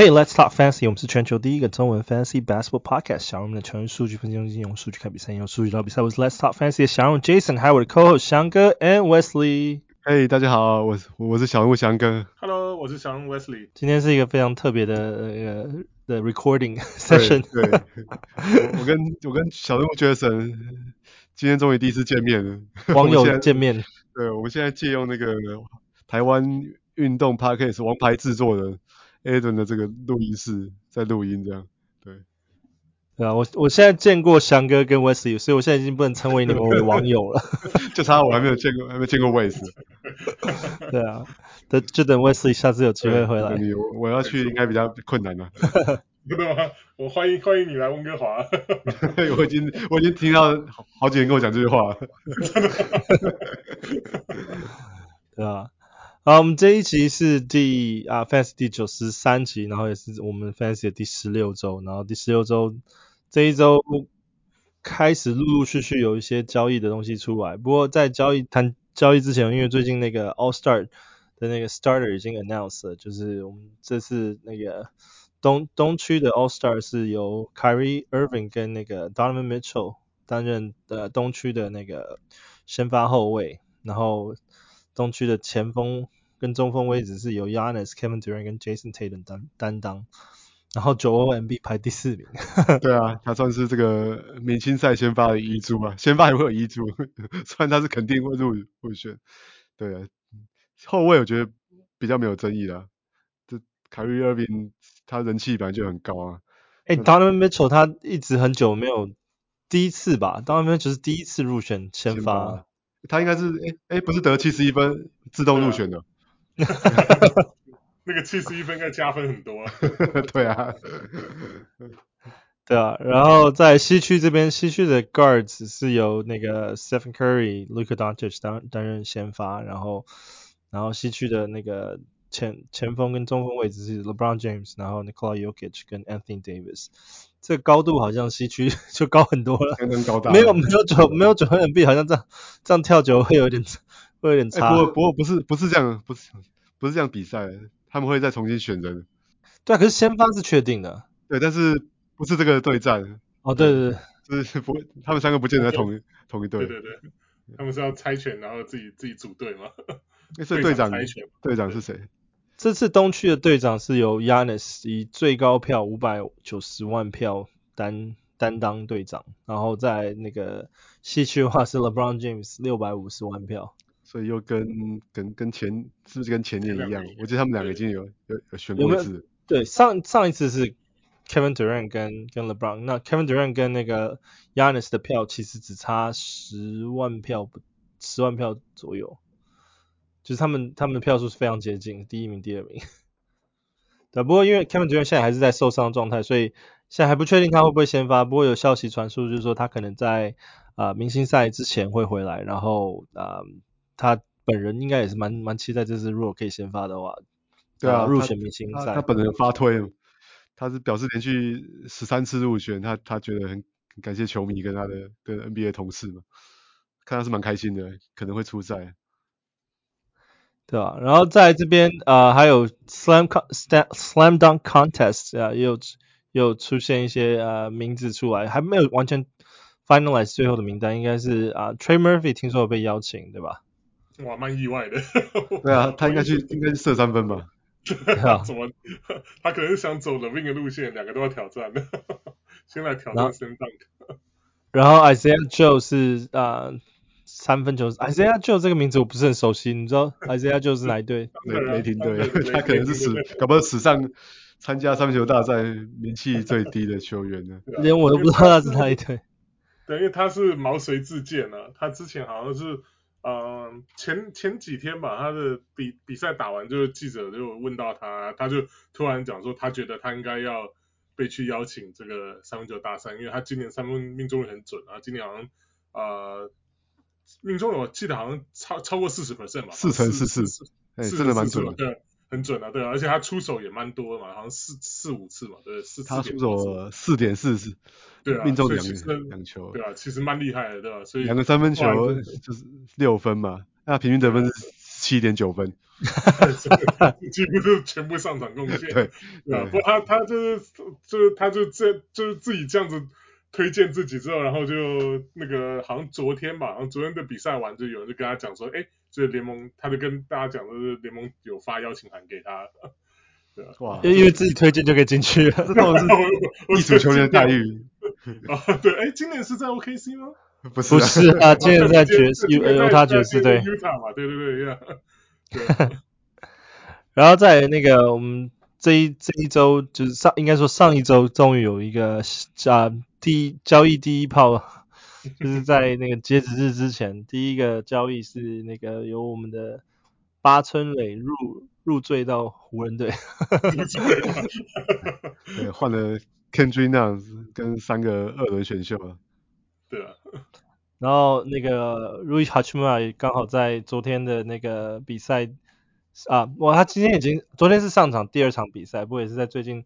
Hey, let's talk fantasy。我们是全球第一个中文 fantasy basketball podcast。小人们的全数据分析中心，用数据看比赛，用数据聊比赛。我是 Let's talk fantasy 的小人 Jason，还有我的 co-host 翔哥 and Wesley。Hey，大家好，我是我是小人物翔哥。Hello，我是小人物 Wesley。今天是一个非常特别的呃的 recording session。对，对我跟我跟小人物 Jason 今天终于第一次见面了，网友见面。对，我们现在借用那个台湾运动 podcast 王牌制作人。Adam 的这个录音室在录音，这样对，对啊，我我现在见过翔哥跟 Wesley，所以我现在已经不能称为你们为 网友了，就差我还没有见过，还没见过 Wesley。对啊，等就等 Wesley 下次有机会回来。我要去应该比较困难了。真的吗？我欢迎欢迎你来温哥华。我已经我已经听到好几人跟我讲这句话了。对啊。好，我们这一集是第啊 Fantasy 第九十三集，然后也是我们 Fantasy 的第十六周，然后第十六周这一周开始陆陆续续有一些交易的东西出来，不过在交易谈交易之前，因为最近那个 All Star 的那个 Starter 已经 announced 了，就是我们这次那个东东区的 All Star 是由 Kyrie Irving 跟那个 Donovan Mitchell 担任的东区的那个先发后卫，然后。东区的前锋跟中锋位置是由 Giannis、Kevin Durant 跟 Jason Tatum 担担当，然后九 O M B 排第四名。对啊，他算是这个明星赛先发的遗珠啊，先发也会有遗珠，虽然他是肯定会入入选。对啊，后卫我觉得比较没有争议啦。这 Kyrie Irving 他人气本来就很高啊。哎、欸、Donovan Mitchell 他一直很久没有第一次吧？Donovan Mitchell 是第一次入选先发。他应该是诶诶，不是得七十一分自动入选的，那个七十一分应该加分很多啊。对啊，对啊，然后在西区这边，西区的 guards 是由那个 Stephen Curry、Luka Doncic 担担任先发，然后然后西区的那个前前锋跟中锋位置是 LeBron James，然后 Nikola Jokic 跟 Anthony Davis。这个高度好像西区 就高很多了，高大没有没有九没有九分 MB，好像这样这样跳久会有点会有点差。欸、不过不过不是不是这样，不是不是这样比赛，他们会再重新选人。对啊，可是先发是确定的。对，但是不是这个对战？哦，对对对，就是 不，他们三个不见得在同一同一队。对对对，他们是要猜拳，然后自己自己组队吗？那是队长，队长是谁？这次东区的队长是由 Giannis 以最高票五百九十万票担担当队长，然后在那个西区的话是 LeBron James 六百五十万票，所以又跟跟跟前是不是跟前年一样？我记得他们两个已经有有有选过一次。对，上上一次是 Kevin Durant 跟跟 LeBron，那 Kevin Durant 跟那个 Giannis 的票其实只差十万票不十万票左右。就是他们他们的票数是非常接近，第一名、第二名。对，不过因为 Kevin Durant 现在还是在受伤状态，所以现在还不确定他会不会先发。不过有消息传出，就是说他可能在啊、呃、明星赛之前会回来，然后啊、呃、他本人应该也是蛮蛮期待这次如果可以先发的话，对啊，入选明星赛。他本人发推，他是表示连续十三次入选，他他觉得很感谢球迷跟他的跟 NBA 同事嘛，看他是蛮开心的，可能会出赛。对吧？然后在这边呃还有 slam slam dunk contest 啊，又又出现一些呃名字出来，还没有完全 finalize 最后的名单，应该是啊 Trey Murphy 听说有被邀请，对吧？哇，蛮意外的。对啊，他应该去应该是射三分吧？对啊，怎么他可能是想走 LaVine 的路线，两个都要挑战的，先来挑战 slam dunk。然后 Isaiah Joe 是啊。呃三分球，Isaiah Joe 这个名字我不是很熟悉，你知道 Isaiah Joe 是哪一队？雷雷霆队，他可能是史，搞不好史上参加三分球大赛名气最低的球员呢。连我都不知道他是哪一队。对，因为他是毛遂自荐啊，他之前好像是，嗯、呃，前前几天吧，他的比比赛打完，就是记者就问到他，他就突然讲说，他觉得他应该要被去邀请这个三分球大赛，因为他今年三分命中率很准啊，今年好像，呃。命中我记得好像超超过四十 percent 吧，四成四四四，哎，真的蛮准的，对，很准啊，对啊，而且他出手也蛮多的嘛，好像四四五次嘛，对，四他出手四点四次，对啊，命中两两球，对啊，其实蛮厉害的，对吧？所以两个三分球就是六分嘛，那平均得分是十七点九分，几乎是全部上场贡献。对，啊，不过他他就是就是他就这就是自己这样子推荐自己之后，然后就那个好像昨天吧，好像昨天的比赛完就有人就跟他讲说，哎，这个联盟他就跟大家讲说，是联盟有发邀请函给他。对啊，哇，因为自己推荐就可以进去了，这都是艺术球员的待遇。啊，对，哎，今年是在 OKC 吗？不是，不是啊，今年在爵士，犹他爵士队。嘛，对对对，对。然后在那个我们这一这一周，就是上应该说上一周，终于有一个啊第一交易第一炮，就是在那个截止日之前，第一个交易是那个由我们的八村垒入入赘到湖人队。对，换了 Kendrick Nunn 跟三个二轮选秀啊。对啊，然后那个 Rui Hachimura 刚好在昨天的那个比赛啊，哇，他今天已经昨天是上场第二场比赛，不过也是在最近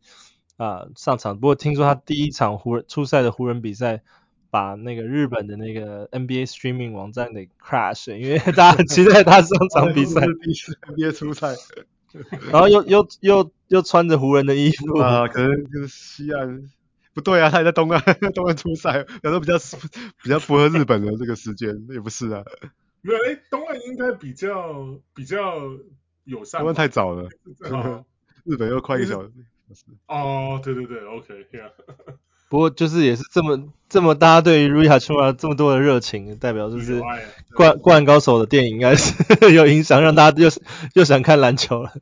啊上场。不过听说他第一场湖人初赛的湖人比赛，把那个日本的那个 NBA streaming 网站给 crash，因为大家很 期待他上场比赛。第一次 NBA 初赛，然后又又又又穿着湖人的衣服啊，可能就是西岸。不对啊，他也在东岸，东岸出赛，有时候比较比较符合日本的这个时间，也不是啊。没有，哎，东岸应该比较比较友善。东岸太早了，哦、日本又快一个小时。哦，对对对，OK，呀、yeah。不过就是也是这么这么大家对于 Rui Hachimura 这么多的热情，代表就是灌灌篮高手的电影应该是 有影响，让大家 又又想看篮球了。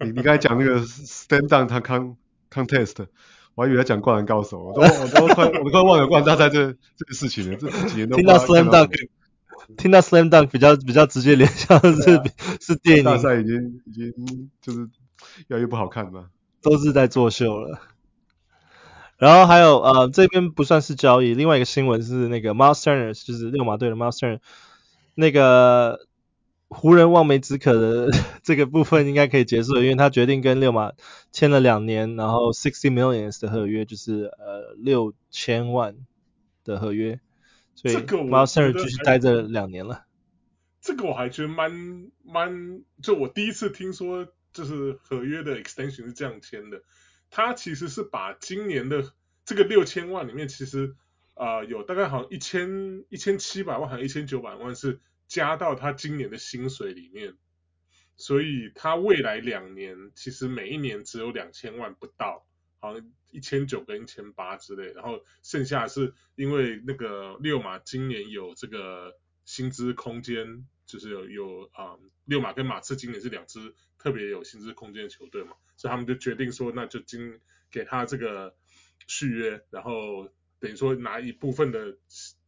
你你刚才讲那个 stand down 他 con contest。我还以为他讲灌篮高手，我都我都快我都快忘了灌篮大赛这这个事情了。这几年都听到 Slam Dunk，听到 Slam Dunk 比较比较直接联想的是、啊、是电影。大赛已经已经就是越来越不好看嘛，都是在作秀了。然后还有呃这边不算是交易，另外一个新闻是那个 Miles Turner 就是六马队的 Miles Turner 那个。湖人望梅止渴的 这个部分应该可以结束了，因为他决定跟六马签了两年，然后 sixty millions 的合约，就是呃六千万的合约，所以 Miles Turner 继续待这两年了。这个我还觉得蛮蛮，就我第一次听说，就是合约的 extension 是这样签的。他其实是把今年的这个六千万里面，其实啊、有大概好像一千一千七百万，还有一千九百万是。加到他今年的薪水里面，所以他未来两年其实每一年只有两千万不到，好像一千九跟一千八之类，然后剩下是因为那个六马今年有这个薪资空间，就是有有啊，六马跟马刺今年是两支特别有薪资空间的球队嘛，所以他们就决定说，那就今给他这个续约，然后。等于说拿一部分的，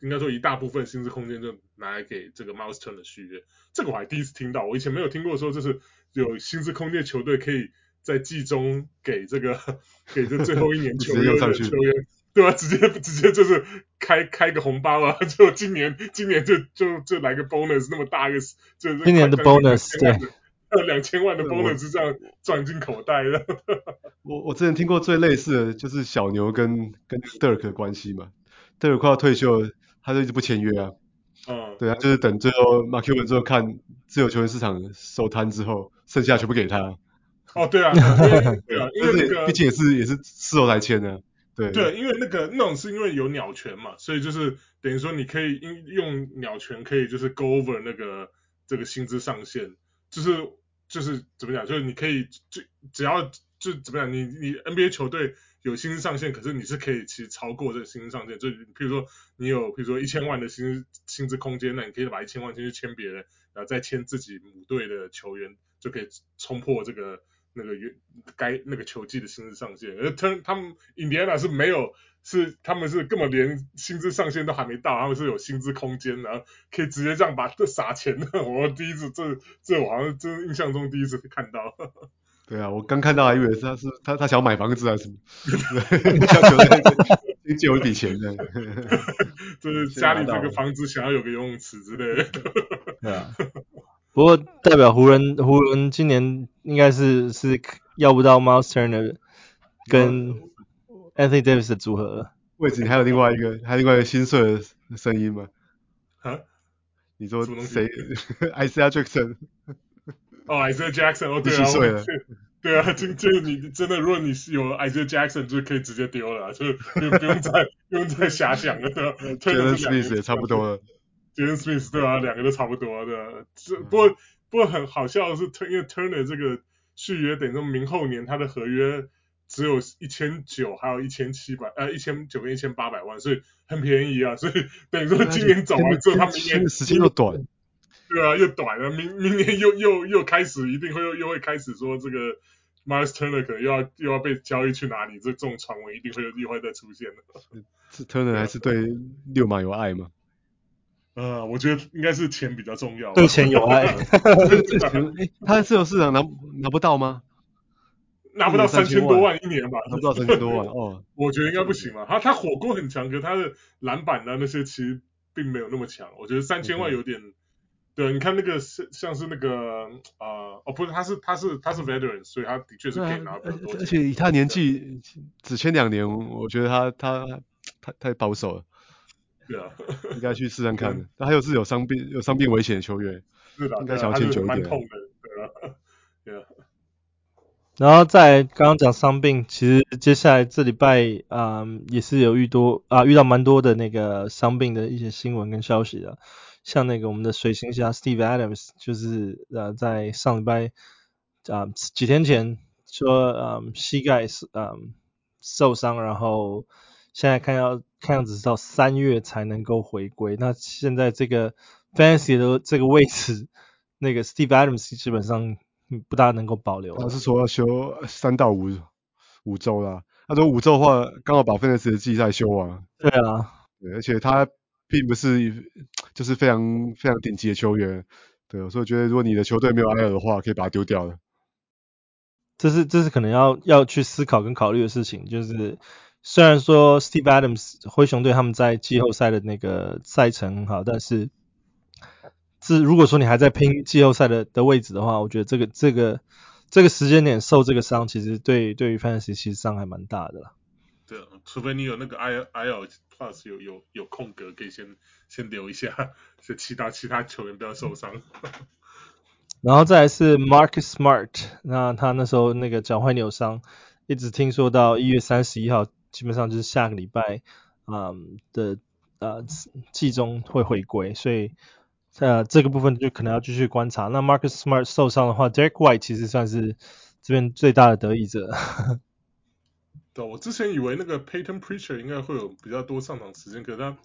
应该说一大部分薪资空间就拿来给这个 Miles Turner 的续约，这个我还第一次听到，我以前没有听过说就是有薪资空间球队可以在季中给这个 给这最后一年 球员的球员，对吧？直接直接就是开开个红包啊，就今年今年就就就来个 bonus 那么大一个，就是今年的 bonus 对。呃，两千万的 bonus 是这样赚进口袋的。我我之前听过最类似的就是小牛跟跟 Dirk 的关系嘛，Dirk 快要退休了，他就一直不签约啊。嗯。对啊，就是等最后 Mark Cuban 最后看自由球员市场收摊之后，剩下全部给他。哦，对啊，对啊，对啊，因为那个毕竟也是也是事后才签的。对。对，因为那个那种是因为有鸟权嘛，所以就是等于说你可以用用鸟权可以就是 go over 那个这个薪资上限，就是。就是怎么讲，就是你可以就只要就怎么讲，你你 NBA 球队有薪资上限，可是你是可以其实超过这个薪资上限。就比如说你有比如说一千万的薪资薪资空间，那你可以把一千万先去签别人，然后再签自己母队的球员，就可以冲破这个那个原该那个球季的薪资上限。而他他们 Indiana 是没有。是，他们是根本连薪资上限都还没到，他们是有薪资空间的，可以直接这样把这撒钱的。我第一次，这这我好像真印象中第一次看到。对啊，我刚看到还以为是他是他他想要买房子还是什么，先借我一笔钱的。就是家里这个房子想要有个游泳池之类的。对啊。不过代表湖人湖人今年应该是是要不到 Miles Turner 跟。Anthony Davis 的组合了位置，你还有另外一个，还有另外一个心碎的声音吗？啊？你说谁？Isaiah Jackson？哦，Isaiah Jackson，哦，对啊，对啊，就就你真的，如果你是有 Isaiah Jackson，就可以直接丢了，就不用再不用再遐想了，对 吧？Jalen Smith 也差不多了，Jalen Smith 对啊，两个都差不多的。这不过不过很好笑的是，因为 Turner 这个续约等于说明后年他的合约只有一千九，还有一千七百，呃，一千九跟一千八百万，所以很便宜啊。所以等于说今年走完之后，他明年时间又短。对啊，又短了，明明年又又又开始，一定会又又会开始说这个 Myles Turner 可能又要又要被交易去哪里，这这种传闻一定会又会再出现的。是 Turner 还是对六马有爱吗？呃，我觉得应该是钱比较重要。对钱有爱。他自由市场拿拿不到吗？拿不到三千多万一年吧？拿不到三千多万哦。我觉得应该不行吧。他他火锅很强，可是他的篮板啊那些其实并没有那么强。我觉得三千万有点。对，你看那个是像是那个呃，哦不是，他是他是他是 veteran，所以他的确是可以拿很多。而且以他年纪只签两年，我觉得他他太太保守了。对啊，应该去试试看。那还有是有伤病有伤病危险的球员，是的，应该想要签久一点。痛的，对啊，对啊。然后在刚刚讲伤病，其实接下来这礼拜啊、嗯、也是有遇多啊遇到蛮多的那个伤病的一些新闻跟消息的。像那个我们的水行侠 Steve Adams，就是呃在上礼拜啊、呃、几天前说嗯膝盖是嗯受伤，然后现在看要看样子是到三月才能够回归。那现在这个 Fantasy 的这个位置，那个 Steve Adams 基本上不大能够保留。他是说要休三到五五周啦。他说五周的话，刚好把 Fantasy 的季赛休完。对啊，对，而且他。并不是就是非常非常顶级的球员，对，所以我觉得如果你的球队没有埃尔的话，可以把他丢掉了。这是这是可能要要去思考跟考虑的事情。就是虽然说 Steve Adams 灰熊队他们在季后赛的那个赛程很好，但是这如果说你还在拼季后赛的的位置的话，我觉得这个这个这个时间点受这个伤，其实对对于 Fantasy 其实伤害蛮大的啦。对，除非你有那个 I I L Plus 有有有空格，可以先先留一下，就其他其他球员不要受伤。然后再来是 Marcus Smart，那他那时候那个脚踝扭伤，一直听说到一月三十一号，基本上就是下个礼拜、嗯、的呃季中会回归，所以呃这个部分就可能要继续观察。那 Marcus Smart 受伤的话，Derek White 其实算是这边最大的得益者。对，我之前以为那个 Payton Pritchard 应该会有比较多上场时间，可是他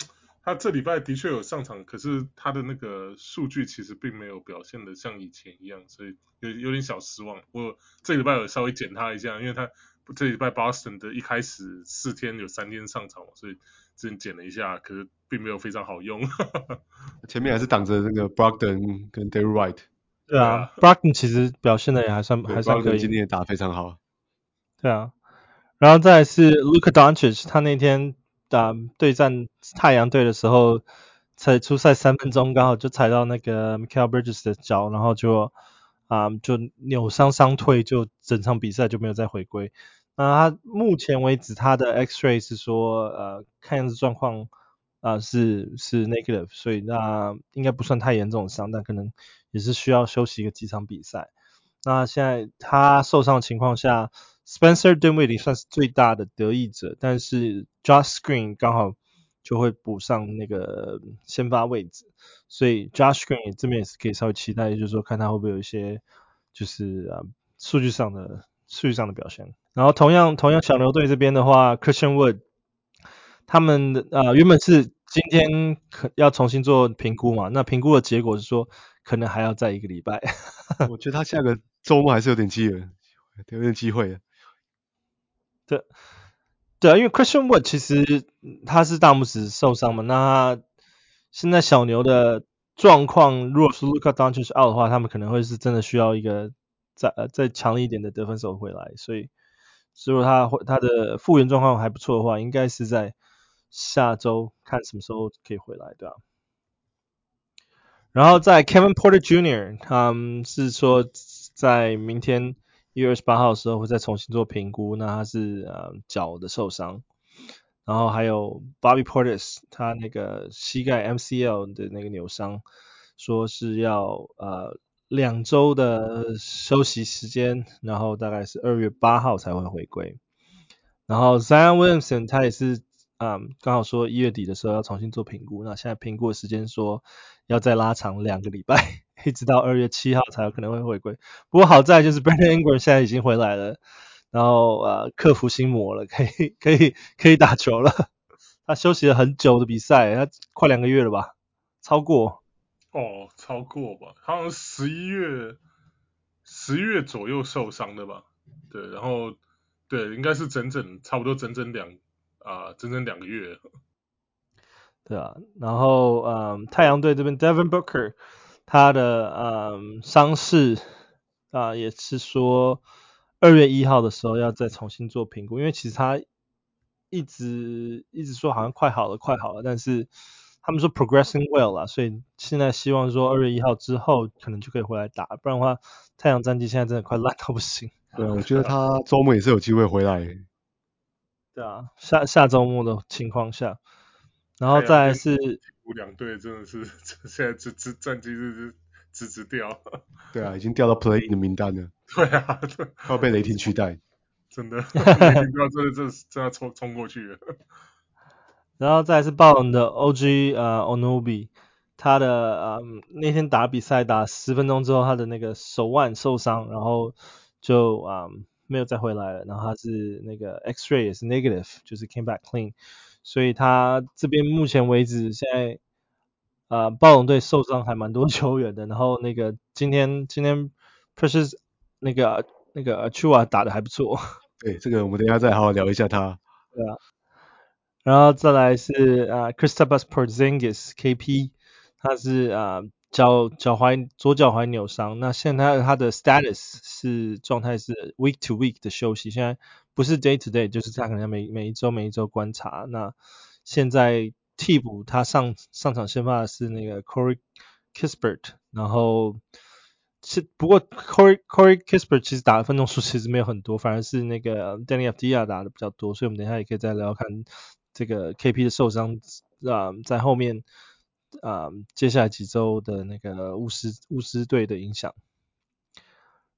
他这礼拜的确有上场，可是他的那个数据其实并没有表现的像以前一样，所以有有点小失望。我这礼拜有稍微检他一下，因为他这礼拜 Boston 的一开始四天有三天上场，所以之前剪了一下，可是并没有非常好用。前面还是挡着那个 Brogdon 跟 Derrick White。对啊，Brogdon 其实表现的也还算还算可以，今天也打得非常好。对啊。然后再来是 Luka Doncic，他那天打对战太阳队的时候，才出赛三分钟，刚好就踩到那个 mikael Bridges 的脚，然后就啊、就扭伤伤退，就整场比赛就没有再回归。那他目前为止他的 X-ray 是说呃看样子状况啊、是是 negative，所以那应该不算太严重的伤，但可能也是需要休息个几场比赛。那现在他受伤的情况下。Spencer Dinwiddie 算是最大的得益者，但是 Josh Green 刚好就会补上那个先发位置，所以 Josh Green 这边也是可以稍微期待，就是说看他会不会有一些就是啊数据上的数据上的表现。然后同样同样小牛队这边的话，Christian Wood 他们的啊原本是今天可要重新做评估嘛，那评估的结果是说可能还要再一个礼拜。我觉得他下个周末还是有点机会，有点机会。对，对啊，因为 Christian Wood 其实他是大拇指受伤嘛，那现在小牛的状况，如果说 Luka Doncic out 的话，他们可能会是真的需要一个再呃再强一点的得分手回来，所以如果他他的复原状况还不错的话，应该是在下周看什么时候可以回来，对吧？然后在 Kevin Porter Jr.，他们是说在明天。一月二十八号的时候会再重新做评估，那他是呃脚的受伤，然后还有 Bobby Portis 他那个膝盖 MCL 的那个扭伤，说是要呃两周的休息时间，然后大概是二月八号才会回归。然后 Zion Williamson 他也是，嗯，刚好说一月底的时候要重新做评估，那现在评估的时间说要再拉长两个礼拜，一直到二月七号才有可能会回归。不过好在就是 Brandon Ingram 现在已经回来了，然后呃克服心魔了，可以可以可以打球了。他休息了很久的比赛，他快两个月了吧，超过。哦，超过吧，好像十一月十一月左右受伤的吧？对，然后对，应该是整整差不多整整两啊、呃，整整两个月。对啊，然后嗯，太阳队这边 Devin Booker 他的嗯伤势啊也是说二月一号的时候要再重新做评估，因为其实他一直一直说好像快好了，快好了，但是。他们说 progressing well 啦，所以现在希望说二月一号之后可能就可以回来打，不然的话太阳战绩现在真的快烂到不行。对，我觉得他周末也是有机会回来。对啊，下下周末的情况下，然后再来是两队真的是 现在这这战绩是直直掉。对啊，已经掉到 play in 的名单了。对啊，要被雷霆取代。真的，雷霆要真的真真要冲冲过去了。然后再来是暴龙的 OG 呃 Anunoby 他的呃那天打比赛打十分钟之后，他的那个手腕受伤，然后就啊、呃、没有再回来了。然后他是那个 X-ray 也是 negative，就是 came back clean，所以他这边目前为止现在呃暴龙队受伤还蛮多球员的。然后那个今天今天 Precious 那个那个 Achiuwa 打的还不错。对，这个我们等一下再好好聊一下他。对啊。然后再来是啊 Kristaps Porzingis KP，他是啊脚脚踝左脚踝扭伤，那现在他的 status 是状态是 week to week 的休息，现在不是 day to day，就是他可能每每一周每一周观察。那现在替补他上上场先发的是那个 Corey Kispert，然后是不过 Corey Corey Kispert 其实打的分钟数其实没有很多，反而是那个 Deni Avdija 打的比较多，所以我们等一下也可以再聊看。这个 KP 的受伤啊、在后面啊、呃，接下来几周的那个巫师巫师队的影响。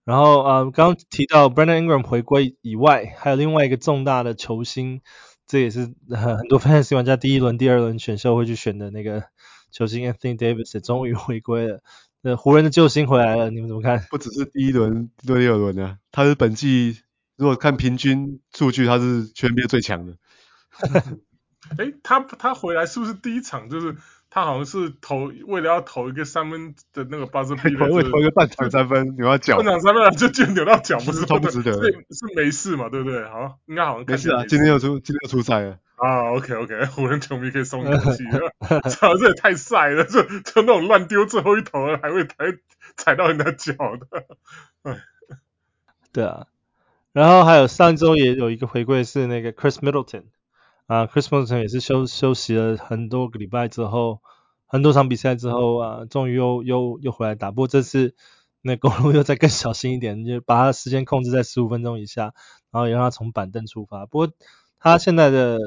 然后啊、呃，刚刚提到 Brandon Ingram 回归以外，还有另外一个重大的球星，这也是很多 Fantasy 玩家第一轮、第二轮选秀会去选的那个球星 Anthony Davis 也终于回归了。那湖人的救星回来了，你们怎么看？不只是第一轮、第二轮啊，他是本季如果看平均数据，他是全 NBA 最强的。哎，他他回来是不是第一场就是他好像是投为了要投一个三分的那个 buzzer beater，为投一个半场三分扭到脚，半场三分就就扭到脚，不是不值得，是是没事嘛，对不对？好，应该好像没事啊，今天又出今天又出赛了。啊，OK OK，湖人球迷可以松一口气了，操，这也太晒了，就就那种乱丢最后一投还会踩踩到人家脚的，哎，对啊，然后还有上周也有一个回归是那个 Chris Middleton。啊，Chris Middleton 也是休休息了很多个礼拜之后，很多场比赛之后啊，终于又又又回来打。不过这次那公路又再更小心一点，就把他时间控制在十五分钟以下，然后也让他从板凳出发。不过他现在的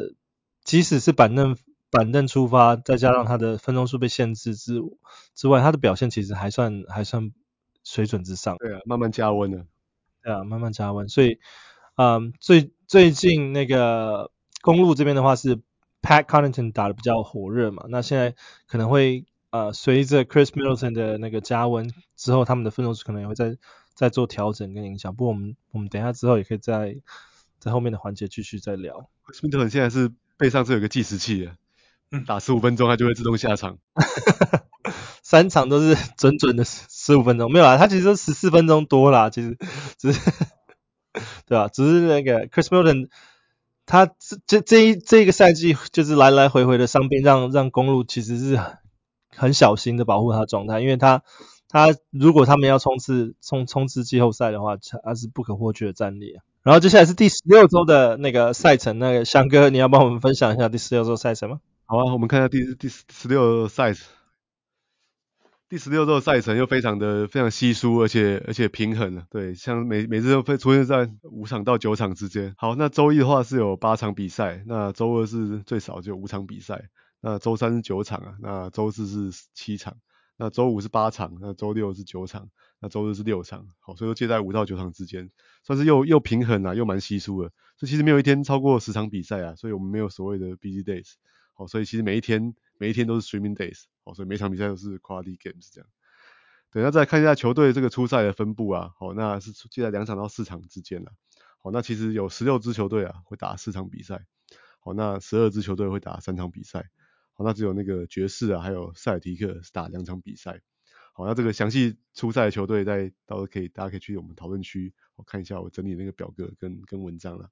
即使是板凳板凳出发，再加上他的分钟数被限制之之外，他的表现其实还算还算水准之上。对啊，慢慢加温了。对啊，慢慢加温。所以，嗯，最最近那个。公路这边的话是 Pat Connaughton 打的比较火热嘛，那现在可能会呃随着 Chris Middleton 的那个加温之后，他们的分数可能也会再再做调整跟影响。不过我们我们等一下之后也可以在在后面的环节继续再聊。Chris Middleton 现在是背上是有个计时器的，嗯，打十五分钟他就会自动下场，三场都是 准准的十五分钟，没有啊，他其实十四分钟多啦，其实只是 对吧？只是那个 Chris Middleton。他这这这一这个赛季就是来来回回的伤病，让让公路其实是很小心的保护他状态，因为他他如果他们要冲刺冲冲刺季后赛的话，他是不可或缺的战力。然后接下来是第十六周的那个赛程，那个翔哥你要帮我们分享一下第十六周赛程吗？好啊，我们看一下第第十六赛程。第十六周的赛程又非常的非常稀疏，而且而且平衡了。对，像每每次都会出现在五场到九场之间。好，那周一的话是有八场比赛，那周二是最少就五场比赛，那周三是九场啊，那周四是七场，那周五是八场，那周六是九场，那周日是六场，好，所以说介在五到九场之间，算是又又平衡啊，又蛮稀疏的。所以其实没有一天超过十场比赛啊，所以我们没有所谓的 busy days，好，所以其实每一天每一天都是 streaming days，好，所以每场比赛都是 quality games 这样。等下再看一下球队这个初赛的分布啊，好，那是介在两场到四场之间了，好，那其实有十六支球队啊会打四场比赛。好，那十二支球队会打三场比赛。好，那只有那个爵士啊，还有塞尔提克是打两场比赛。好，那这个详细初赛的球队，在到时候可以大家可以去我们讨论区，我看一下我整理那个表格跟跟文章了。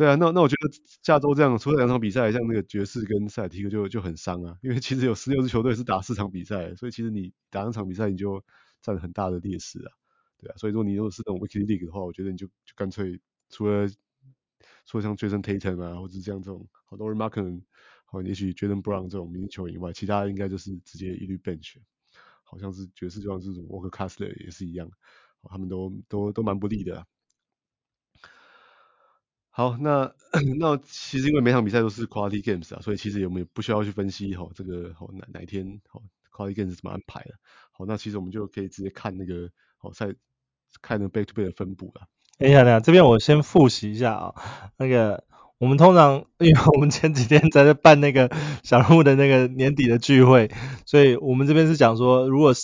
对啊，那那我觉得下周这样出了两场比赛，像那个爵士跟塞尔提克就就很伤啊，因为其实有十六支球队是打四场比赛，所以其实你打两场比赛你就占很大的劣势啊。对啊，所以说你如果是那种 Weekly League 的话，我觉得你就就干脆除了说像 Jason Tatum 啊，或者是像这种好多 Markkanen 好，也许 Jaylen Brown 这种明星球员以外，其他应该就是直接一律 bench。好像是爵士就像这种 Walker Kessler 也是一样，他们都都都蛮不利的。好，那 那其实因为每场比赛都是 Quality Games 啊，所以其实我们也不需要去分析哈这个好哪哪天好 Quality Games 怎么安排了。好，那其实我们就可以直接看那个好赛看那个 Back to Back 的分布了。哎呀，等，这边我先复习一下啊，那个我们通常，因为我们前几天在这办那个 小人物的那个年底的聚会，所以我们这边是讲说，如果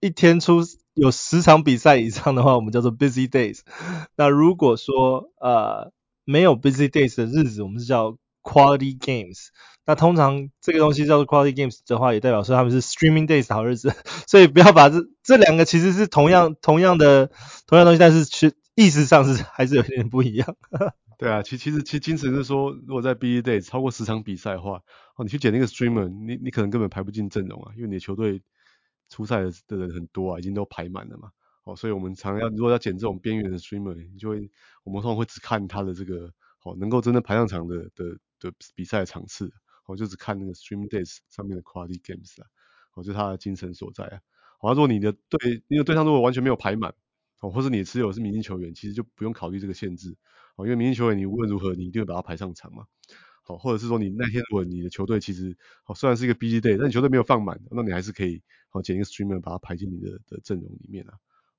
一天出有十场比赛以上的话，我们叫做 busy days。那如果说呃没有 busy days 的日子，我们是叫 quality games。那通常这个东西叫做 quality games 的话，也代表说他们是 streaming days 好日子。所以不要把这这两个其实是同样同样的同样东西，但是去。意思上是还是有点不一样。对啊，其其实其精神是说，如果在 busy Day 超过十场比赛的话，哦，你去捡那个 Streamer，你你可能根本排不进阵容啊，因为你的球队出赛的人很多啊，已经都排满了嘛。哦，所以我们常常要如果要捡这种边缘的 Streamer，你就会我们通常会只看他的这个哦，能够真的排上场的的的比赛场次，哦，就只看那个 stream Days 上面的 Quality Games 啊，哦，就他的精神所在啊。好，如果你的队，你的队上如果完全没有排满。哦，或是你持有是明星球员，其实就不用考虑这个限制哦，因为明星球员你无论如何你一定会把他排上场嘛。好，或者是说你那天如果你的球队其实哦虽然是一个 BG day，但你球队没有放满，那你还是可以好捡一个 streamer 把它排进你的的阵容里面啊。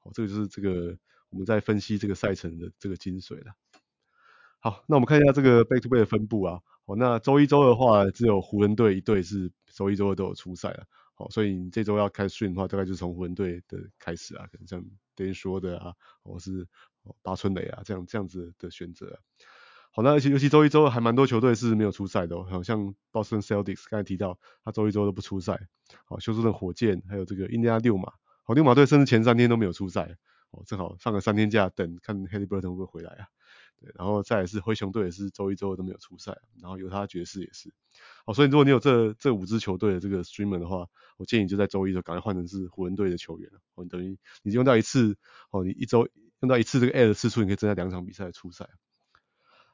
好，这个就是这个我们在分析这个赛程的这个精髓了。好，那我们看一下这个 back to back 的分布啊。好，那周一周的话，只有湖人队一队是周一周二都有出赛了。好，所以你这周要开训的话，大概就是从湖人队的开始啊，可能像。等于说的啊，或是八村垒啊，这样这样子的选择、好，那而且尤其周一周二还蛮多球队是没有出赛的、哦，好像 Boston Celtics 刚才提到，他周一周都不出赛。好，休斯顿火箭还有这个印第安六马，好，六马队甚至前三天都没有出赛。哦，正好放个三天假，等看 h a l y Burton 会不会回来啊？对，然后再来是灰熊队也是周一周二都没有出赛，然后犹他爵士也是。好，所以如果你有这这五支球队的这个 streamer 的话，我建议你就在周一就赶快换成是湖人队的球员。哦，你等于你用到一次，哦，你一周用到一次这个 air 的次数，你可以增加两场比赛的出赛。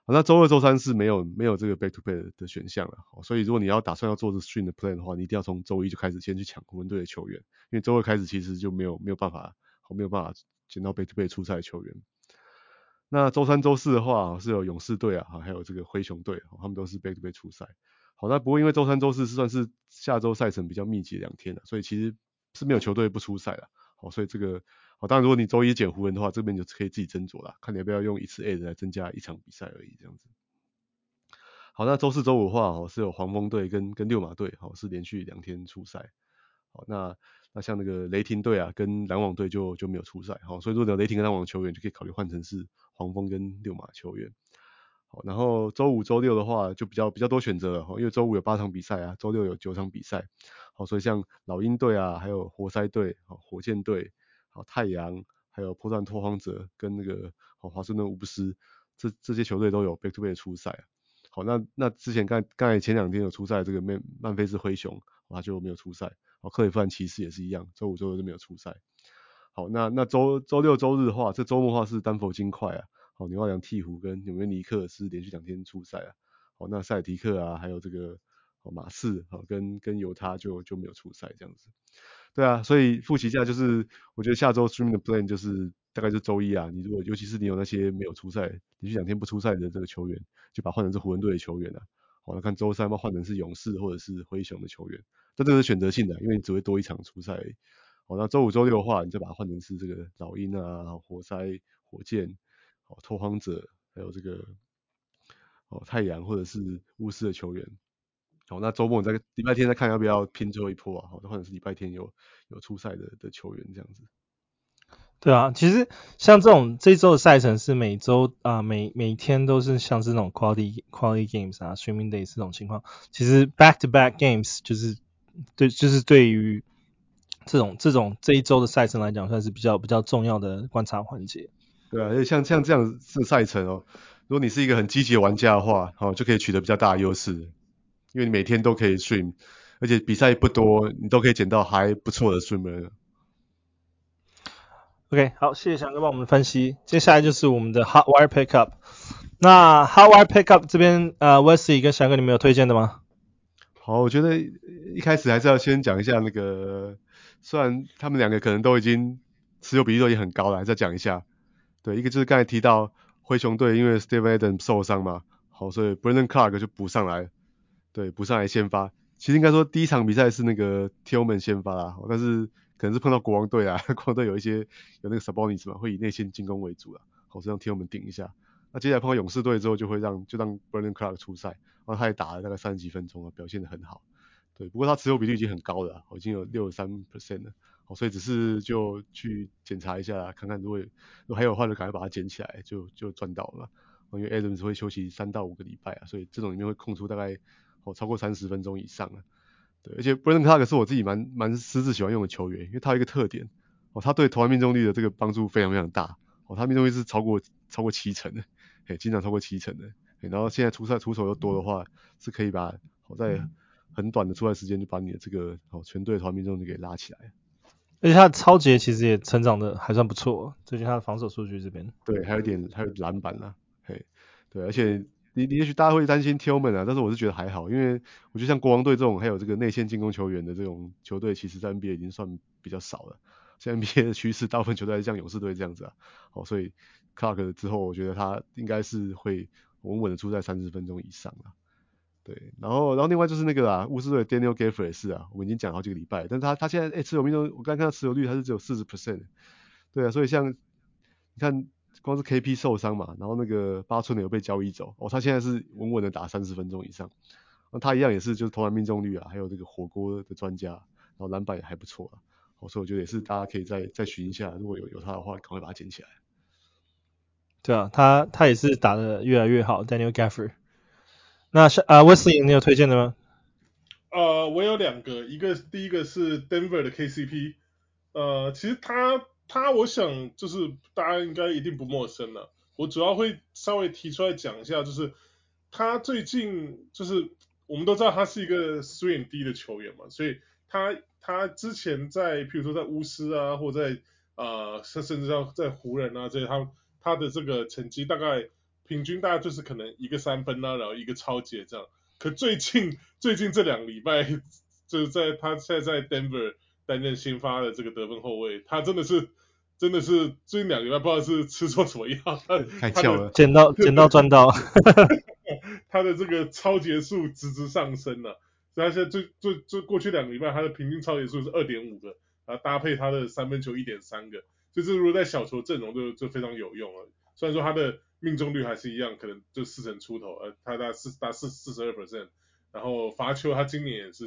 好，那周二、周三是没有没有这个 back to back 的选项了。所以如果你要打算要做这 stream 的 plan 的话，你一定要从周一就开始先去抢湖人队的球员，因为周二开始其实就没有没有办法，没有办法捡到 back to back 出赛的球员。那周三、周四的话是有勇士队啊，还有这个灰熊队，他们都是 back to back 出赛。好，那不过因为周三、周四是算是下周赛程比较密集两天了，所以其实是没有球队不出赛了。哦，所以这个好，当然如果你周一捡湖人的话，这边就可以自己斟酌了，看你要不要用一次 A 来增加一场比赛而已，这样子。好，那周四、周五的话，哦是有黄蜂队跟跟六马队，好是连续两天出赛。好，那。那像那个雷霆队啊，跟篮网队就就没有出赛，好，所以如果你有雷霆跟篮网球员，就可以考虑换成是黄蜂跟六马球员。好，然后周五、周六的话就比较比较多选择了，因为周五有八场比赛啊，周六有九场比赛，好，所以像老鹰队啊，还有活塞队、好火箭队、好太阳，还有波特兰拓荒者跟那个好华盛顿巫师，这这些球队都有 back to back 出赛。好，那那之前刚刚才前两天有出赛这个曼曼菲斯灰熊，他就没有出赛。好，克里夫兰骑士也是一样，周五、周六都没有出赛。好，那那周周六、周日的话，这周末的话是丹佛金块啊，好，牛奥良鹈鹕跟纽约尼克是连续两天出赛啊。好，那塞尔提克啊，还有这个马刺，好，跟跟犹他就就没有出赛这样子。对啊，所以复习一下，就是我觉得下周 streaming 的 plan 就是大概是周一啊，你如果尤其是你有那些没有出赛，连续两天不出赛的这个球员，就把换成是湖人队的球员啊。好，那看周三要换成是勇士或者是灰熊的球员，这这是选择性的，因为你只会多一场出赛。好，那周五、周六的话，你就把它换成是这个老鹰啊、活塞、火箭、好拓荒者，还有这个哦太阳或者是巫师的球员。好，那周末你再礼拜天再看要不要拼最后一波啊？好，或者是礼拜天有有出赛的的球员这样子。对啊，其实像这种这周的赛程是每周啊、呃、每每天都是像是那种 quality quality games 啊 streaming days 这种情况，其实 back to back games 就是对就是对于这种这种这一周的赛程来讲算是比较比较重要的观察环节。对啊，而且像像这样子的赛程哦，如果你是一个很积极的玩家的话，哦就可以取得比较大的优势，因为你每天都可以 stream，而且比赛不多，你都可以捡到还不错的 streamer。OK，好，谢谢翔哥帮我们分析。接下来就是我们的 Hot Wire Pickup。那 Hot Wire Pickup 这边，呃，Wesley 跟翔哥，你们有推荐的吗？好，我觉得一开始还是要先讲一下那个，虽然他们两个可能都已经持有比例都已经很高了，还是要讲一下。对，一个就是刚才提到灰熊队因为 Steven Adams 受伤嘛，好，所以 Brandon Clarke 就补上来，对，补上来先发。其实应该说第一场比赛是那个 Tillman 先发啦，但是。可能是碰到国王队啊，国王队有一些有那个 Sabonis 嘛，会以内线进攻为主啦，好，这样替我们顶一下。那接下来碰到勇士队之后，就会让就让 Brandon Clark 出赛，然后他也打了大概三十几分钟啊，表现得很好。对，不过他持有比例已经很高了，已经有六十三 percent 了，好，所以只是就去检查一下，看看如果如果还有的话，就赶快把它捡起来，就就赚到了。因为 Adams 会休息三到五个礼拜啊，所以这种里面会空出大概哦超过三十分钟以上了。对，而且 Brandon Clarke 是我自己蛮蛮私自喜欢用的球员，因为他有一个特点，哦，他对投篮命中率的这个帮助非常非常大，哦，他命中率是超过超过七成的，嘿，经常超过七成的，然后现在出赛出手又多的话，是可以把哦在很短的出赛时间就把你的这个哦全队投篮命中率给拉起来，而且他的超级其实也成长的还算不错，最近他的防守数据这边，对，还有点还有篮板啦，嘿，对，而且。你你也许大家会担心 Tillman 啊，但是我是觉得还好，因为我觉得像国王队这种还有这个内线进攻球员的这种球队，其实在 NBA 已经算比较少了。像 NBA 的趋势，大部分球队还是像勇士队这样子啊。好，所以 Clark 之后，我觉得他应该是会稳稳的出在三十分钟以上啊。对，然后然后另外就是那个啊，巫师队 Daniel Gafford 也是啊，我们已经讲好几个礼拜，但是他他现在诶持有命中，我刚看到持有率还是只有四十 percent。对啊，所以像你看。光是 KP 受伤嘛，然后那个八寸的有被交易走，哦，他现在是稳稳的打三十分钟以上，那他一样也是就是投篮命中率啊，还有这个火锅的专家，然后篮板也还不错啊，哦，所以我觉得也是大家可以再再寻一下，如果有有他的话，赶快把他捡起来。对啊，他他也是打的越来越好，Daniel Gafford。那是啊，Wesley，你有推荐的吗？呃，我有两个，一个第一个是 Denver 的 KCP，呃，其实他。他，我想就是大家应该一定不陌生了。我主要会稍微提出来讲一下，就是他最近就是我们都知道他是一个 three and D 的球员嘛，所以他他之前在譬如说在巫师啊，或者在呃甚甚至像在湖人啊这些，他他的这个成绩大概平均大概就是可能一个三分啊，然后一个抄截这样。可最近最近这两礼拜，就是在他现在在 Denver。担任新发的这个得分后卫，他真的是真的是最近两个礼拜不知道是吃错什么药，太巧了，捡到 捡到赚到，他的这个超节数直直上升了，所以他现在最最最过去两个礼拜他的平均超节数是二点五个，然后搭配他的三分球一点三个，就是如果在小球阵容就就非常有用了。虽然说他的命中率还是一样，可能就四成出头，呃，他大四大四四十二 percent，然后罚球他今年也是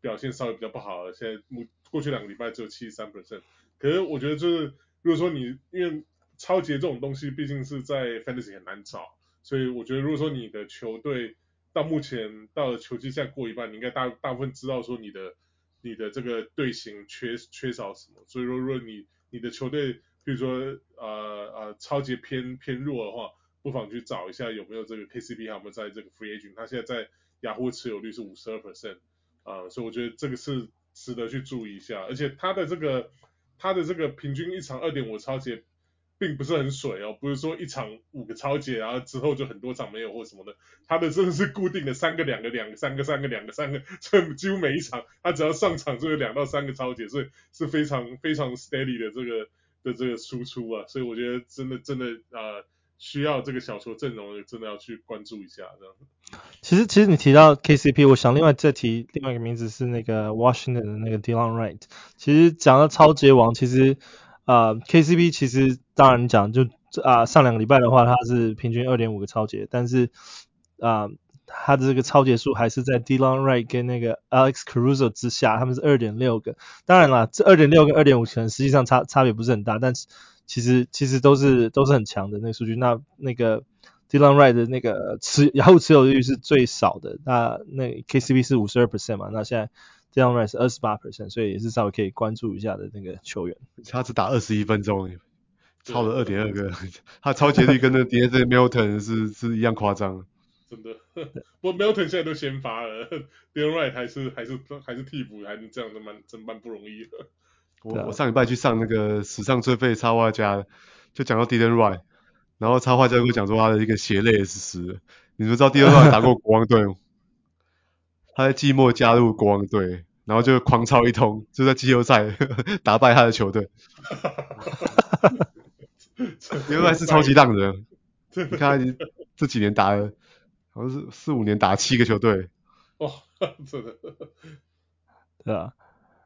表现稍微比较不好了，现在目。过去两个礼拜只有七十三 percent，可是我觉得就是如果说你因为超级这种东西毕竟是在 fantasy 很难找，所以我觉得如果说你的球队到目前到了球季赛过一半，你应该大大部分知道说你的你的这个队形缺缺少什么，所以说如果你你的球队比如说呃呃超级偏偏弱的话，不妨去找一下有没有这个 KCP 有没有在这个 free agent，他现在在雅虎持有率是五十二 percent，啊，所以我觉得这个是。值得去注意一下，而且他的这个他的这个平均一场二点五抄截，并不是很水哦，不是说一场五个抄截，然后之后就很多场没有或什么的，他的真的是固定的三个两个两个三个三个两个三个，这几乎每一场他只要上场就有两到三个抄截，所以是非常非常 steady 的这个的这个输出啊，所以我觉得真的真的啊、需要这个小球阵容，真的要去关注一下这样。其实，其实你提到 KCP，我想另外再提另外一个名字是那个 Washington 的那个 Delon Wright。其实讲到抄截王，其实呃 KCP 其实当然讲就啊、上两个礼拜的话，他是平均二点五个抄截，但是啊。呃他的这个抄截数还是在 Delon Wright 跟那个 Alex Caruso 之下，他们是二点六个。当然了，这二点六跟二点五可能实际上差差别不是很大，但是其实其实都是都是很强的那个数据。那那个 Delon Wright 的那个持 Yahoo 持有率是最少的，那那 KCP 是五十二 percent 嘛，那现在 Delon Wright 是二十八 percent，所以也是稍微可以关注一下的那个球员。他只打二十一分钟，超了二点二个，他超节率跟那 De'Anthony Melton 是是一样夸张。真的，不过 Milton 现在都先发了，Delon Wright 还是还是还是替补，还是这样的蛮真蛮不容易的。我我上礼拜去上那个史上最废插画家，就讲到 Dylan Wright，然后插画家跟我讲说他的一个血泪史诗。你们知道 Dylan Wright 打过国王队吗？他在季末加入国王队，然后就狂抄一通，就在季后赛 打败他的球队。Dylan Wright 是超级浪人，你看他这几年打了。好像是四五年打七个球队，哦，真的，对啊。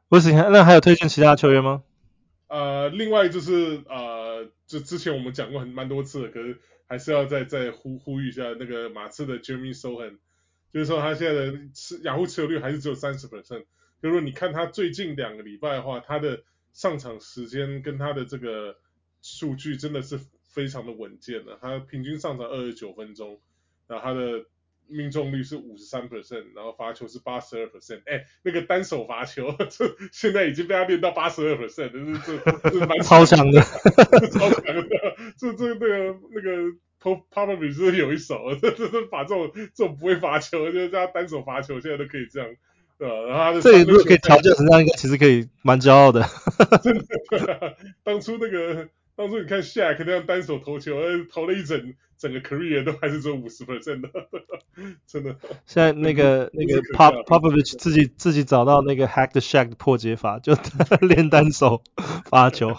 不是，那还有推荐其他球员吗？呃，另外就是呃，就之前我们讲过很蛮多次的，可是还是要再再呼呼吁一下那个马刺的 Jeremy Sohan，就是说他现在的持雅虎持有率还是只有三十%就是说你看他最近两个礼拜的话，他的上场时间跟他的这个数据真的是非常的稳健的，他平均上场二十九分钟。然后他的命中率是五十三 percent，然后罚球是八十二 percent，哎，那个单手罚球，这现在已经被他练到八十二 percent，这是这这蛮 超强的，超强的，这这那个那个 Popovich 是有一手，这这这把这种这种不会罚球，就是叫他单手罚球，现在都可以这样，对吧？然后他的这如果可以调教成这样，应该其实可以蛮骄傲的，真的，当初那个。当初你看 Shaq 那样单手投球，投了一整整个 career 都还是只有五十 percent 的，真的。现在那个 那个 Pop Popovich 自己自己找到那个 Hack the Shaq 的破解法，就 练单手发球。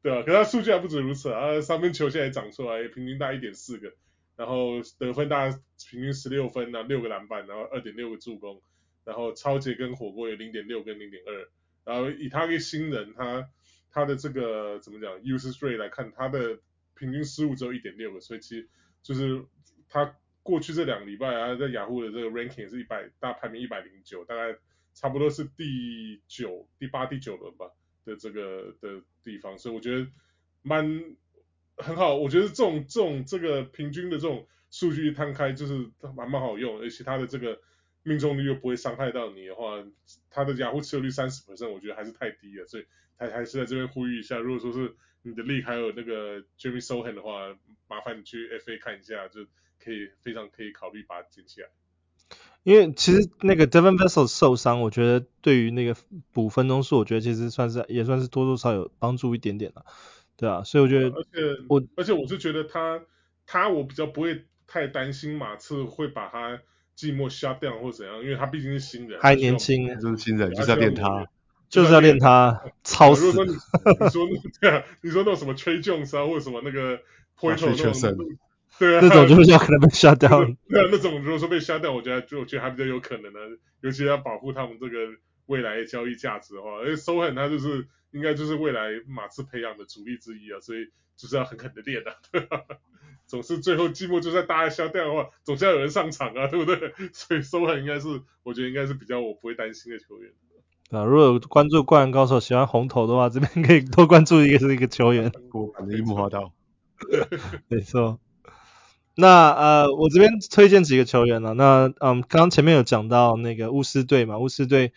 对啊，可是他数据还不止如此啊，三分球现在长出来，平均大一点四个，然后得分大平均十六分啊，六个篮板，然后二点六个助攻，然后抄截跟火锅有零点六跟零点二，然后以他一个新人他。他的这个怎么讲？Usage rate 来看，他的平均失误只有一点六个，所以其实就是他过去这两个礼拜啊，在雅虎的这个 ranking 是一百，大排名一百零九，大概差不多是第九、第八、第九轮吧的这个的地方，所以我觉得蛮很好。我觉得这种这种这个平均的这种数据一摊开，就是蛮蛮好用，而且他的这个命中率又不会伤害到你的话，他的雅虎持有率三十 percent，我觉得还是太低了，所以。还还是在这边呼吁一下，如果说是你的 league 还有那个 Jimmy Sochan 的话，麻烦你去 FA 看一下，就可以非常可以考虑把它捡起来。因为其实那个 Devin Vassell 受伤，我觉得对于那个补分钟数，我觉得其实算是也算是多多少少有帮助一点点了，对啊，所以我觉得，而且我而且我是觉得他他我比较不会太担心马刺会把他寂寞 shut down 或怎样，因为他毕竟是新人，还年轻，就是新人就是要练他。就是要练他超死。如果说你你说对啊，你说那种什么 Tre Jones 啊，或者什么那个 Poeltl 那种，对啊，那种就是要可能被杀掉。对啊，那种如果说被杀掉，我觉得就我觉得还比较有可能的，尤其要保护他们这个未来的交易价值的话，而且 Sochan 他就是应该就是未来马刺培养的主力之一啊，所以就是要狠狠的练啊？总是最后寂寞就算大家杀掉的话，总是要有人上场啊，对不对？所以 Sochan 应该是我觉得应该是比较我不会担心的球员。啊，如果有关注灌篮高手喜欢红头的话，这边可以多关注一个是一个球员。我反正樱木花道。没错。那呃，我这边推荐几个球员了。那嗯，刚刚前面有讲到那个巫师队嘛，巫师队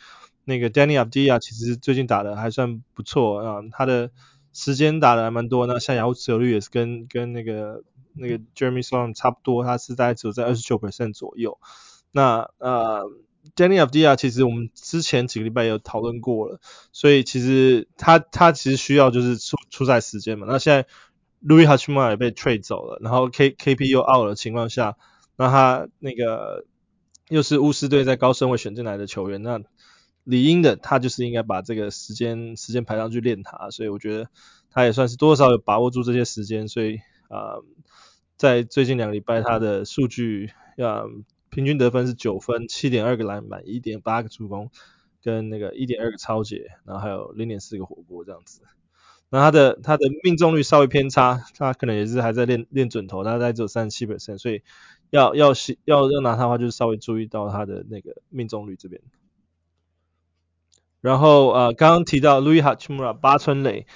那个 Danny Avdija 其实最近打的还算不错啊，他的时间打的还蛮多。那像雅虎持有率也是跟跟那个那个 Jeremy Sochan 差不多，他是大概只有在二十九 percent 左右。那呃。Deni Avdija 其实我们之前几个礼拜有讨论过了，所以其实他他其实需要就是出出赛时间嘛。那现在 Louis Hachimura 也被 trade 走了，然后 K KP 又 out 的情况下，那他那个又是巫师队在高顺位选进来的球员，那理应的他就是应该把这个时间时间排上去练他，所以我觉得他也算是多少有把握住这些时间，所以啊、在最近两个礼拜他的数据啊，平均得分是九分，七点二个篮板，一点八个助攻，跟那个一点二个抄截，然后还有零点四个火锅这样子。那他的他的命中率稍微偏差，他可能也是还在练练准头，他大概只有三十七百分所以要要要要拿他的话，就是稍微注意到他的那个命中率这边。然后呃，刚刚提到 Louis Hachimura 八村垒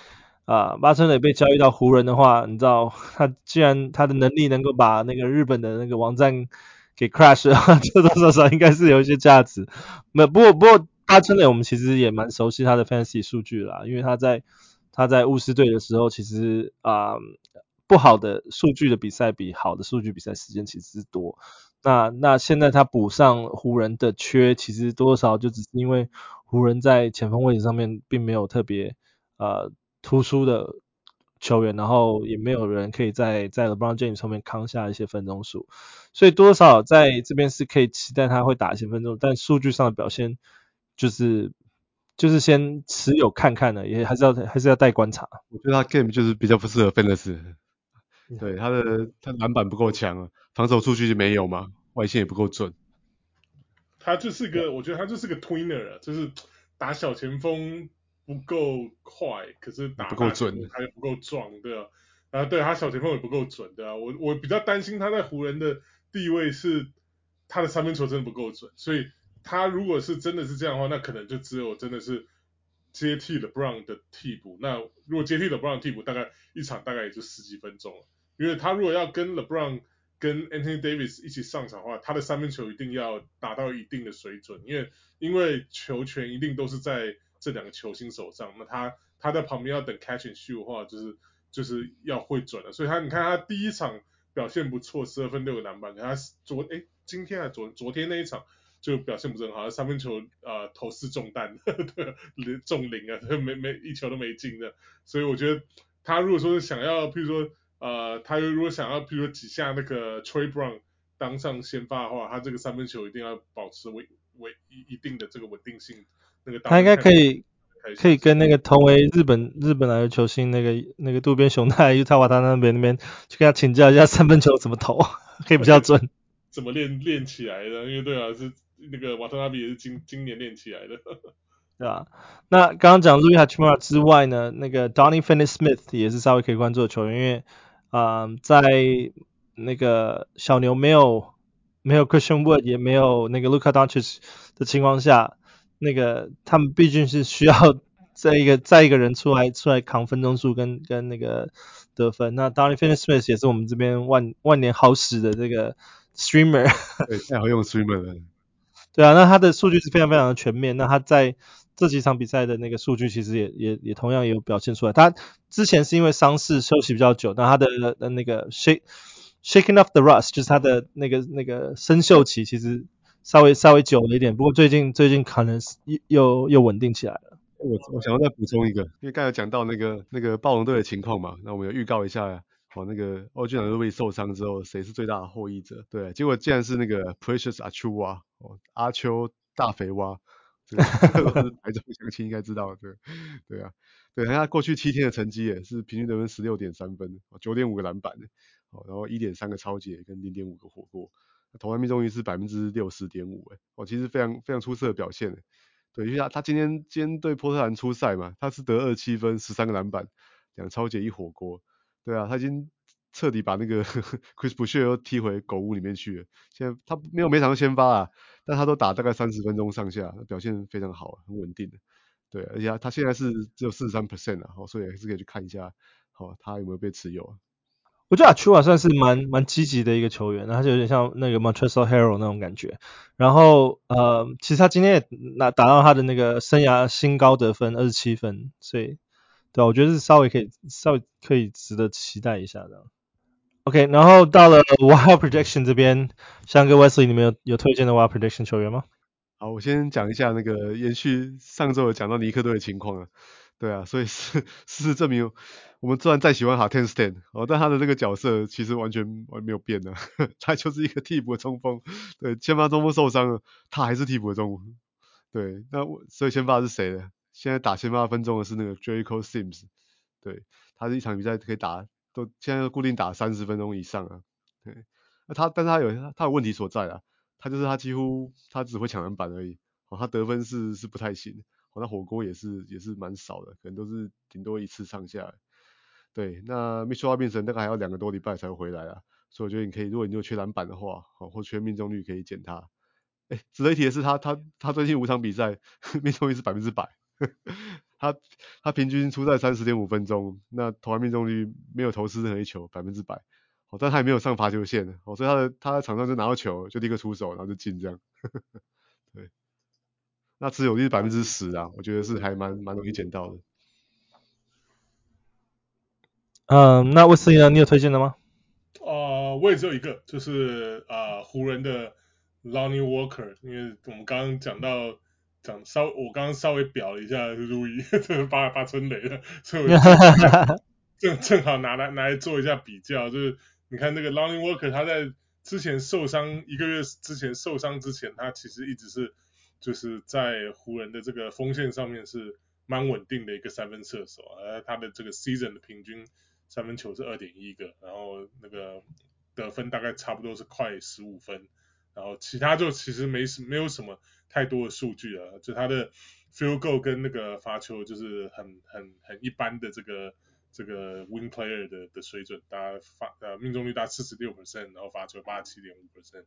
啊，八村垒被交易到湖人的话，你知道他既然他的能力能够把那个日本的那个网站给 crash 的话，多多少少应该是有一些价值。那不过不过他真的我们其实也蛮熟悉他的 fantasy 数据啦，因为他在他在巫师队的时候，其实啊、不好的数据的比赛比好的数据比赛时间其实是多。那那现在他补上湖人的缺，其实多少就只是因为湖人在前锋位置上面并没有特别呃突出的球员，然后也没有人可以在在 LeBron James 上面扛下一些分钟数，所以多少在这边是可以期待他会打一些分钟，但数据上的表现就是。就是先持有看看的，也还是要还是要待观察。我觉得他 game 就是比较不适合 fantasy，对他的他篮板不够强啊，防守数据就没有嘛，外线也不够准。他就是个，我觉得他就是个 tweener，就是打小前锋不够快，可是打不够准，他又不够壮，对啊，啊对他小前锋也不够准，对啊，我我比较担心他在湖人的地位是他的三分球真的不够准，所以。他如果是真的是这样的话，那可能就只有真的是接替 LeBron 的替补。那如果接替 LeBron 的替补，大概一场大概也就十几分钟了。因为他如果要跟 LeBron 跟 Anthony Davis 一起上场的话，他的三分球一定要达到一定的水准，因为因为球权一定都是在这两个球星手上。那他他在旁边要等 catch and shoot 的话，就是就是要会准的。所以他你看他第一场表现不错，十二分六个篮板。他昨诶今天还昨昨天那一场。就表现不是很好，三分球、呃、投四中弹，对，中零啊，没没一球都没进的，所以我觉得他如果说是想要，譬如说呃，他如果想要，譬如说挤下那个 Troy Brown 当上先发的话，他这个三分球一定要保持稳稳一一定的这个稳定性。那个他应该可以可以跟那个同为日本日本来的球星那个那个渡边雄太，他往他那边那边去跟他请教一下三分球怎么投，可以比较准。怎么练练起来的？因为对啊是。那个瓦特纳比也是今今年练起来的，对吧？那刚刚讲 Rui Hachimura 之外呢，那个 Donnie Finney-Smith 也是稍微可以关注的球员，因为啊、呃，在那个小牛没有没有 Christian Wood 也没有那个 Luka Doncic 的情况下，那个他们毕竟是需要 再一个再一个人出来出来扛分钟数跟跟那个得分。那 Donnie Finney-Smith 也是我们这边万万年好使的这个 Streamer，对，太好用 Streamer 了。对啊，那他的数据是非常非常的全面。那他在这几场比赛的那个数据其实也也也同样也有表现出来。他之前是因为伤势休息比较久，那他的那个 shake shaking off the rust 就是他的那个那个生锈期其实稍微稍微久了一点。不过最近最近可能是又又稳定起来了。我我想要再补充一个，因为刚才讲到那个那个暴龙队的情况嘛，那我们要预告一下。哦，那个 OG 两位受伤之后，谁是最大的获益者？对，结果竟然是那个 Precious Achua，哦，阿丘大肥蛙，这个是台中乡亲应该知道，对，对啊，对，他过去七天的成绩也是平均得分十六点三分，哦九点五个篮板，哦，然后一点三个抄截跟零点五个火锅，投篮命中率是百分之六十点五，哎，哦，其实非常非常出色的表现，对，因为他他今天今天对波特兰出赛嘛，他是得二七分，十三个篮板，两抄截一火锅。对啊，他已经彻底把那个 Chris Boucher 又踢回狗屋里面去了。现在他没有每场都先发啊，但他都打大概三十分钟上下，表现非常好，很稳定的。对，而且他他现在是只有四十三 percent 啊，哦所以还是可以去看一下，好，他有没有被持有啊？我觉得阿丘瓦算是蛮蛮积极的一个球员，他就有点像那个 Montrezl Harrell 那种感觉。然后呃，其实他今天也拿达到他的那个生涯新高得分二十七分，所以。对，我觉得是稍微可以，稍微可以值得期待一下的。OK，然后到了 Wild Projection 这边，香哥 Wesley，你们有有推荐的 Wild Projection 球员吗？好，我先讲一下那个延续上周有讲到尼克队的情况啊。对啊，所以事事实证明，我们虽然再喜欢 Hartenstein 哦，但他的这个角色其实完全完没有变的，他就是一个替补的中锋。对，先发中锋受伤了，他还是替补的中锋。对，那我所以先发是谁呢？现在打先发分钟的是那个 Jericho Sims，对，他是一场比赛可以打，都现在都固定打三十分钟以上啊，对，那他但是他有他有问题所在啊，他就是他几乎他只会抢篮板而已，哦，他得分是是不太行，哦，那火锅也是也是蛮少的，可能都是顶多一次上下。对，那 Mitchell Robinson 大概还要两个多礼拜才回来啊，所以我觉得你可以，如果你有缺篮板的话，哦，或缺命中率可以减他。哎，值得一提的是他他他最近五场比赛命中率是百分之百。他他平均出赛三十点五分钟，那投篮命中率没有投失任何一球，百分之百。哦，但他也没有上罚球线，哦，所以他的他在场上就拿到球就立刻出手，然后就进这样。对，那持有率百分之十啊，我觉得是还蛮蛮容易捡到的。嗯，那威斯利呢？你有推荐的吗？呃，我也只有一个，就是啊，湖人的 Lonnie Walker，因为我们刚刚讲到。讲稍，我刚刚稍微表了一下路易，这是八八 春雷的，所以我 正正好拿来拿来做一下比较，就是你看那个 Lonnie Walker，他在之前受伤一个月之前受伤之前，他其实一直是就是在湖人的这个锋线上面是蛮稳定的一个三分射手，而他的这个 season 的平均三分球是二点一个，然后那个得分大概差不多是快十五分。然后其他就其实没什没有什么太多的数据了，就他的 field goal 跟那个罚球就是很很很一般的这个这个 win player 的的水准，大家发呃命中率达四十六 percent，然后罚球八十七点五 percent，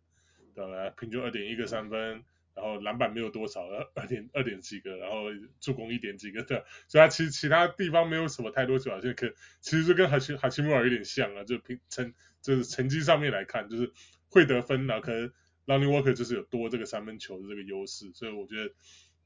对，平均二点一个三分，然后篮板没有多少，二点二点几个，然后助攻一点几个，的，所以他其实其他地方没有什么太多表现，可其实就跟哈奇哈奇穆尔有点像啊，就平成就是成绩上面来看，就是会得分啊，可能。Lonnie Walker 就是有多这个三分球的这个优势，所以我觉得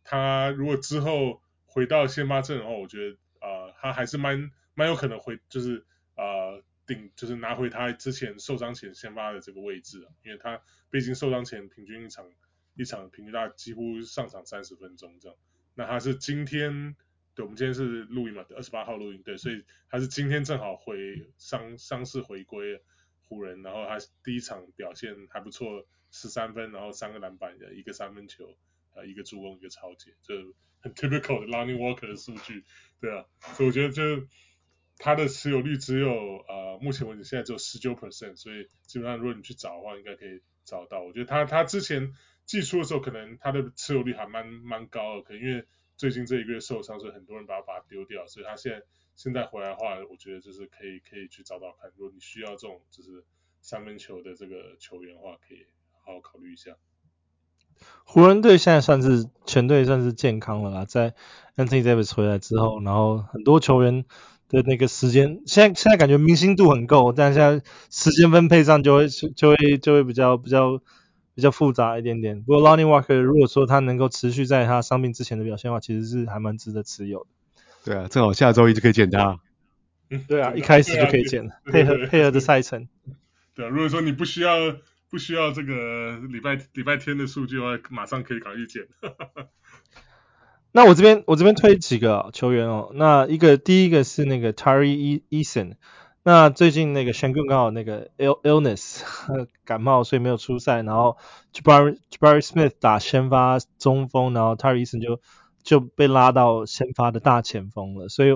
他如果之后回到先发阵的话，我觉得啊、他还是蛮蛮有可能会就是啊顶就是拿回他之前受伤前先发的这个位置啊，因为他毕竟受伤前平均一场一场平均大概几乎上场三十分钟这样，那他是今天对，我们今天是录音嘛，二十八号录音对，所以他是今天正好回伤伤势回归湖人，然后他第一场表现还不错。十三分，然后三个篮板的一个三分球，呃，一个助攻，一个抄截，这很 typical 的 Lonnie Walker 的数据，对啊，所以我觉得就他的持有率只有呃，目前为止现在只有十九 percent，所以基本上如果你去找的话，应该可以找到。我觉得他他之前季初的时候，可能他的持有率还蛮蛮高的，可能因为最近这一个月受伤，所以很多人把他把他丢掉，所以他现在现在回来的话，我觉得就是可以可以去找找看，如果你需要这种就是三分球的这个球员的话，可以。好好考虑一下。湖人队现在算是全队算是健康了啦，在 Anthony Davis 回来之后，然后很多球员的那个时间，现在现在感觉明星度很够，但现在时间分配上就会就会就会比较比较比较复杂一点点。不过 Lonnie Walker 如果说他能够持续在他伤病之前的表现的话，其实是还蛮值得持有的。对啊，正好下周一就可以捡他。嗯，对啊，一开始就可以捡，配合配合的赛程。对啊，如果说你不需要。不需要这个礼拜礼拜天的数据的话，马上可以赶去捡。那我这边我这边推几个球员哦。那一个第一个是那个 Tari Eason。那最近那个 Sengun 刚好那个 ill illness 感冒，所以没有出赛。然后 Jabari Jabari Smith 打先发中锋，然后 Tari Eason 就就被拉到先发的大前锋了。所以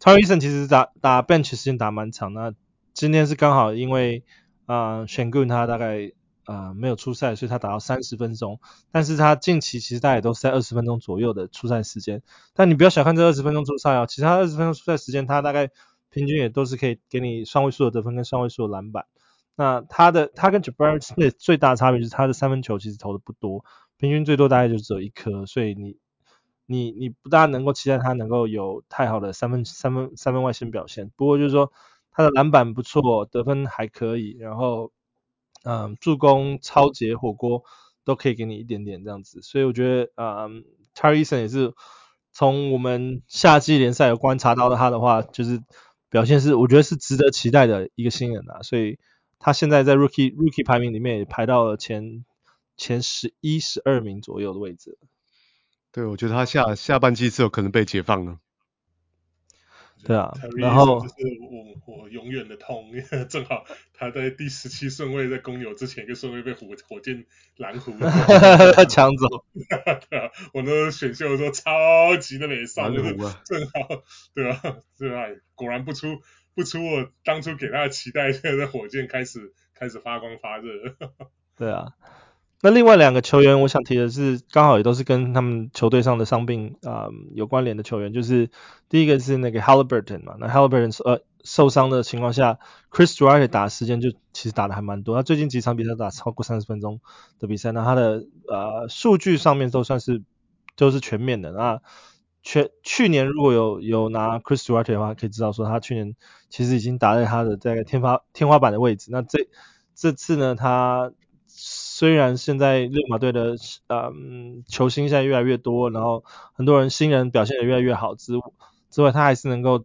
Tari Eason 其实打打 bench 时间打蛮长。那今天是刚好因为啊 Sengun 他大概。啊、呃，没有出赛，所以他打到三十分钟。但是他近期其实大概都是在二十分钟左右的出赛时间。但你不要小看这二十分钟出赛哦，其他二十分钟出赛时间，他大概平均也都是可以给你双位数的得分跟双位数的篮板。那他的他跟 Jabari Smith 最大的差别就是他的三分球其实投的不多，平均最多大概就只有一颗，所以你你你不大能够期待他能够有太好的三分三分三分外线表现。不过就是说他的篮板不错，得分还可以，然后。嗯，助攻、抄截、火锅都可以给你一点点这样子，所以我觉得，嗯 t a r r y s o n 也是从我们夏季联赛有观察到的他的话，就是表现是我觉得是值得期待的一个新人啊，所以他现在在 Rookie Rookie 排名里面也排到了前前十一、十二名左右的位置。对，我觉得他下下半季是有可能被解放了。对啊，然后就是我我永远的痛，因为正好他在第十七顺位，在公牛之前一个顺位被火火箭蓝湖 抢走。对啊，我那选秀的时候超级的美少，就是正好对啊，对啊，果然不出不出我当初给他的期待，现在在火箭开始开始发光发热。对啊。那另外两个球员，我想提的是，刚好也都是跟他们球队上的伤病啊、有关联的球员，就是第一个是那个 Halliburton 嘛，那 Halliburton 呃受伤的情况下，Chris Duarte 打的时间就其实打的还蛮多，他最近几场比赛打超过三十分钟的比赛，那他的呃数据上面都算是都是全面的。那全去年如果有有拿 Chris Duarte 的话，可以知道说他去年其实已经打在他的这个天花天花板的位置。那这这次呢，他虽然现在六马队的嗯球星现在越来越多，然后很多人新人表现也越来越好之之外，他还是能够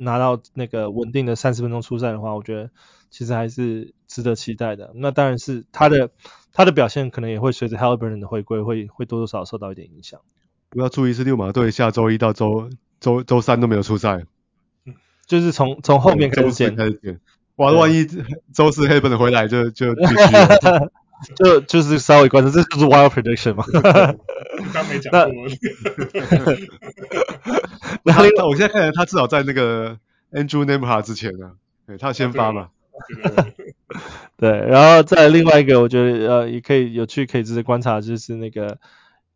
拿到那个稳定的三十分钟出赛的话，我觉得其实还是值得期待的。那当然是他的他的表现可能也会随着 Haliburton 的回归，会会多多少少受到一点影响。不要注意是六马队下周一到周周周三都没有出赛，就是从从后面开始减 开始减。哇，万一周四 Haliburton 回来就就继续了。就就是稍微关注，这就是 wild prediction 嘛。刚没讲过。那 那我现在看来，他至少在那个 Andrew Nembhard 之前呢，对，他先发嘛。对，然后再另外一个，我觉得呃也可以有趣可以值得观察，就是那个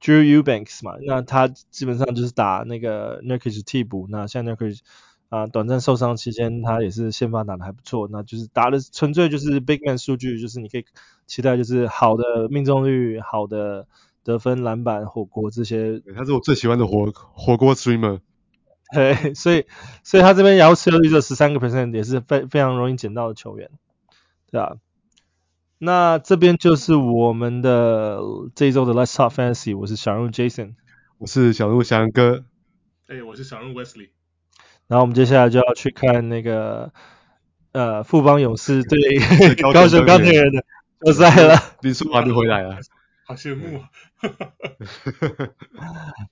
Drew Eubanks 嘛，那他基本上就是打那个 Nurkic 替补，那现在 Nurkic 啊，短暂受伤期间，他也是先发打的还不错，那就是打的纯粹就是 big man 数据，就是你可以期待就是好的命中率、好的得分、篮板、火锅这些。他是我最喜欢的火火锅 streamer。对，所以所以他这边遥持有率只有十三个 percent，也是非非常容易捡到的球员，对啊？那这边就是我们的这一周的 Let's Talk Fantasy，我是小鹿 Jason，我是小鹿翔哥，哎，我是小鹿 Wesley。然后我们接下来就要去看那个呃富邦勇士对 高雄钢铁人的决赛了。林书豪就回来了，好羡慕啊！哈哈哈。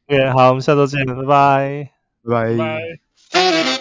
OK，好，我们下周见，拜拜，拜拜。